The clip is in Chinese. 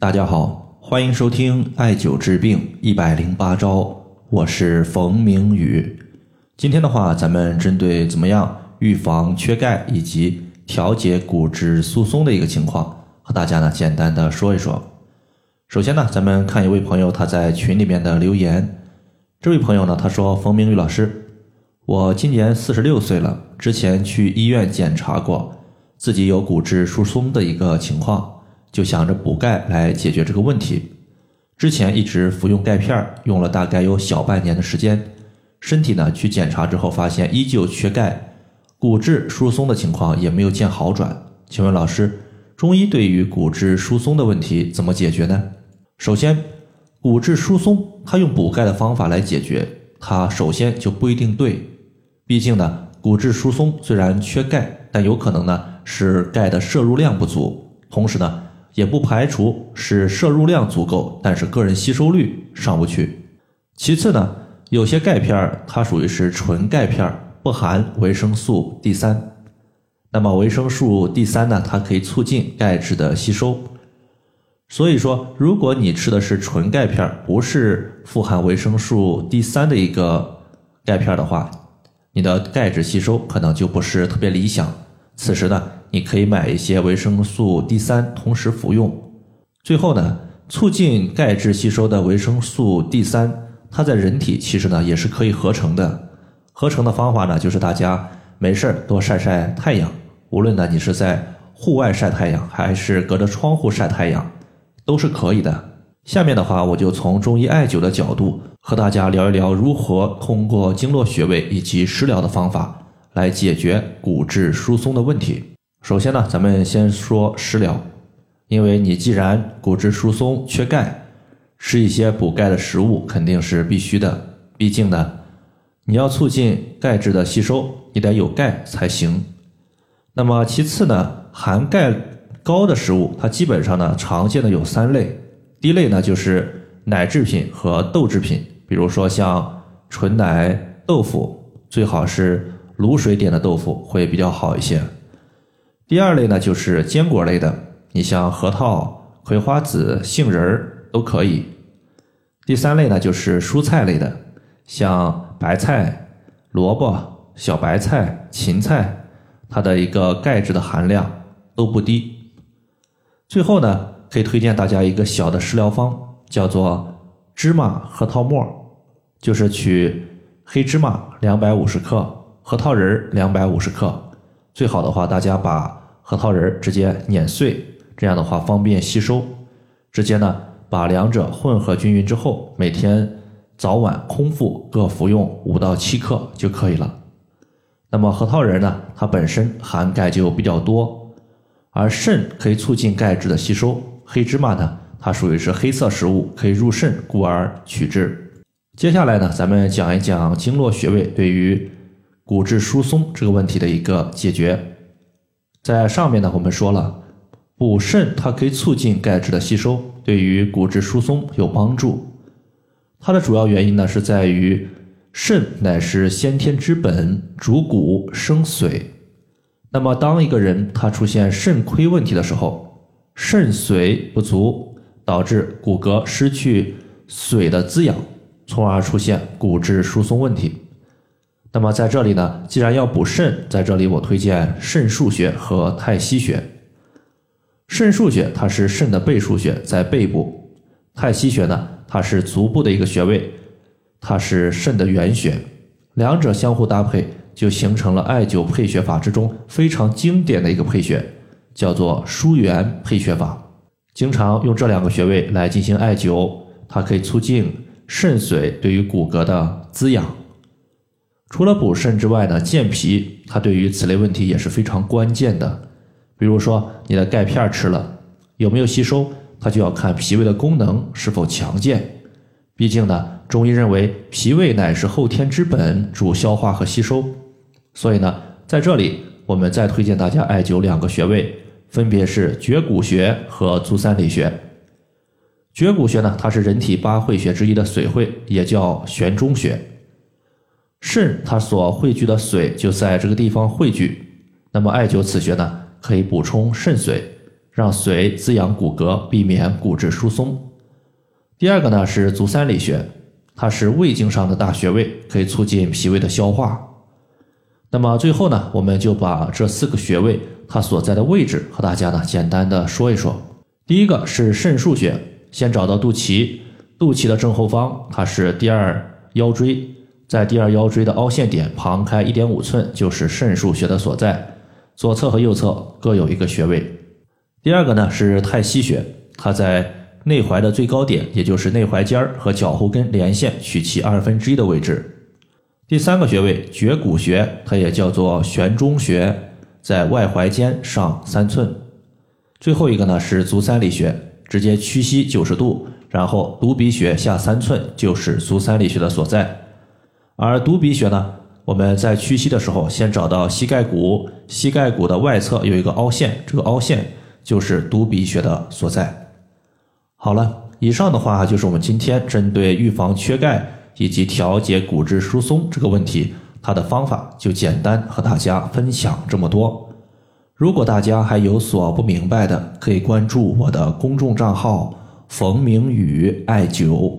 大家好，欢迎收听艾灸治病一百零八招，我是冯明宇。今天的话，咱们针对怎么样预防缺钙以及调节骨质疏松的一个情况，和大家呢简单的说一说。首先呢，咱们看一位朋友他在群里面的留言。这位朋友呢，他说：“冯明宇老师，我今年四十六岁了，之前去医院检查过，自己有骨质疏松的一个情况。”就想着补钙来解决这个问题，之前一直服用钙片，用了大概有小半年的时间，身体呢去检查之后发现依旧缺钙，骨质疏松的情况也没有见好转。请问老师，中医对于骨质疏松的问题怎么解决呢？首先，骨质疏松它用补钙的方法来解决，它首先就不一定对，毕竟呢，骨质疏松虽然缺钙，但有可能呢是钙的摄入量不足，同时呢。也不排除是摄入量足够，但是个人吸收率上不去。其次呢，有些钙片它属于是纯钙片，不含维生素 D 三。那么维生素 D 三呢，它可以促进钙质的吸收。所以说，如果你吃的是纯钙片，不是富含维生素 D 三的一个钙片的话，你的钙质吸收可能就不是特别理想。此时呢。你可以买一些维生素 D 三，同时服用。最后呢，促进钙质吸收的维生素 D 三，它在人体其实呢也是可以合成的。合成的方法呢，就是大家没事儿多晒晒太阳。无论呢你是在户外晒太阳，还是隔着窗户晒太阳，都是可以的。下面的话，我就从中医艾灸的角度和大家聊一聊，如何通过经络穴位以及食疗的方法来解决骨质疏松的问题。首先呢，咱们先说食疗，因为你既然骨质疏松缺钙，吃一些补钙的食物肯定是必须的。毕竟呢，你要促进钙质的吸收，你得有钙才行。那么其次呢，含钙高的食物，它基本上呢常见的有三类。第一类呢就是奶制品和豆制品，比如说像纯奶豆腐，最好是卤水点的豆腐会比较好一些。第二类呢，就是坚果类的，你像核桃、葵花籽、杏仁儿都可以。第三类呢，就是蔬菜类的，像白菜、萝卜、小白菜、芹菜，它的一个钙质的含量都不低。最后呢，可以推荐大家一个小的食疗方，叫做芝麻核桃沫，就是取黑芝麻两百五十克，核桃仁儿两百五十克。最好的话，大家把核桃仁直接碾碎，这样的话方便吸收。直接呢把两者混合均匀之后，每天早晚空腹各服用五到七克就可以了。那么核桃仁呢，它本身含钙就比较多，而肾可以促进钙质的吸收。黑芝麻呢，它属于是黑色食物，可以入肾，故而取之。接下来呢，咱们讲一讲经络穴位对于骨质疏松这个问题的一个解决。在上面呢，我们说了，补肾它可以促进钙质的吸收，对于骨质疏松有帮助。它的主要原因呢，是在于肾乃是先天之本，主骨生髓。那么，当一个人他出现肾亏问题的时候，肾髓不足，导致骨骼失去髓的滋养，从而出现骨质疏松问题。那么在这里呢，既然要补肾，在这里我推荐肾腧穴和太溪穴。肾腧穴它是肾的背腧穴，在背部；太溪穴呢，它是足部的一个穴位，它是肾的原穴。两者相互搭配，就形成了艾灸配穴法之中非常经典的一个配穴，叫做疏元配穴法。经常用这两个穴位来进行艾灸，它可以促进肾髓对于骨骼的滋养。除了补肾之外呢，健脾它对于此类问题也是非常关键的。比如说你的钙片吃了有没有吸收，它就要看脾胃的功能是否强健。毕竟呢，中医认为脾胃乃是后天之本，主消化和吸收。所以呢，在这里我们再推荐大家艾灸两个穴位，分别是绝骨穴和足三里穴。绝骨穴呢，它是人体八会穴之一的髓会，也叫悬中穴。肾它所汇聚的水就在这个地方汇聚，那么艾灸此穴呢，可以补充肾髓，让水滋养骨骼，避免骨质疏松。第二个呢是足三里穴，它是胃经上的大穴位，可以促进脾胃的消化。那么最后呢，我们就把这四个穴位它所在的位置和大家呢简单的说一说。第一个是肾腧穴，先找到肚脐，肚脐的正后方它是第二腰椎，在第二腰椎的凹陷点旁开一点五寸就是肾腧穴的所在，左侧和右侧各有一个穴位。第二个呢是太溪穴，它在。内踝的最高点，也就是内踝尖儿和脚后跟连线取其二分之一的位置。第三个穴位绝骨穴，它也叫做悬中穴，在外踝尖上三寸。最后一个呢是足三里穴，直接屈膝九十度，然后犊鼻穴下三寸就是足三里穴的所在。而犊鼻穴呢，我们在屈膝的时候，先找到膝盖骨，膝盖骨的外侧有一个凹陷，这个凹陷就是犊鼻穴的所在。好了，以上的话就是我们今天针对预防缺钙以及调节骨质疏松这个问题，它的方法就简单和大家分享这么多。如果大家还有所不明白的，可以关注我的公众账号“冯明宇艾灸”，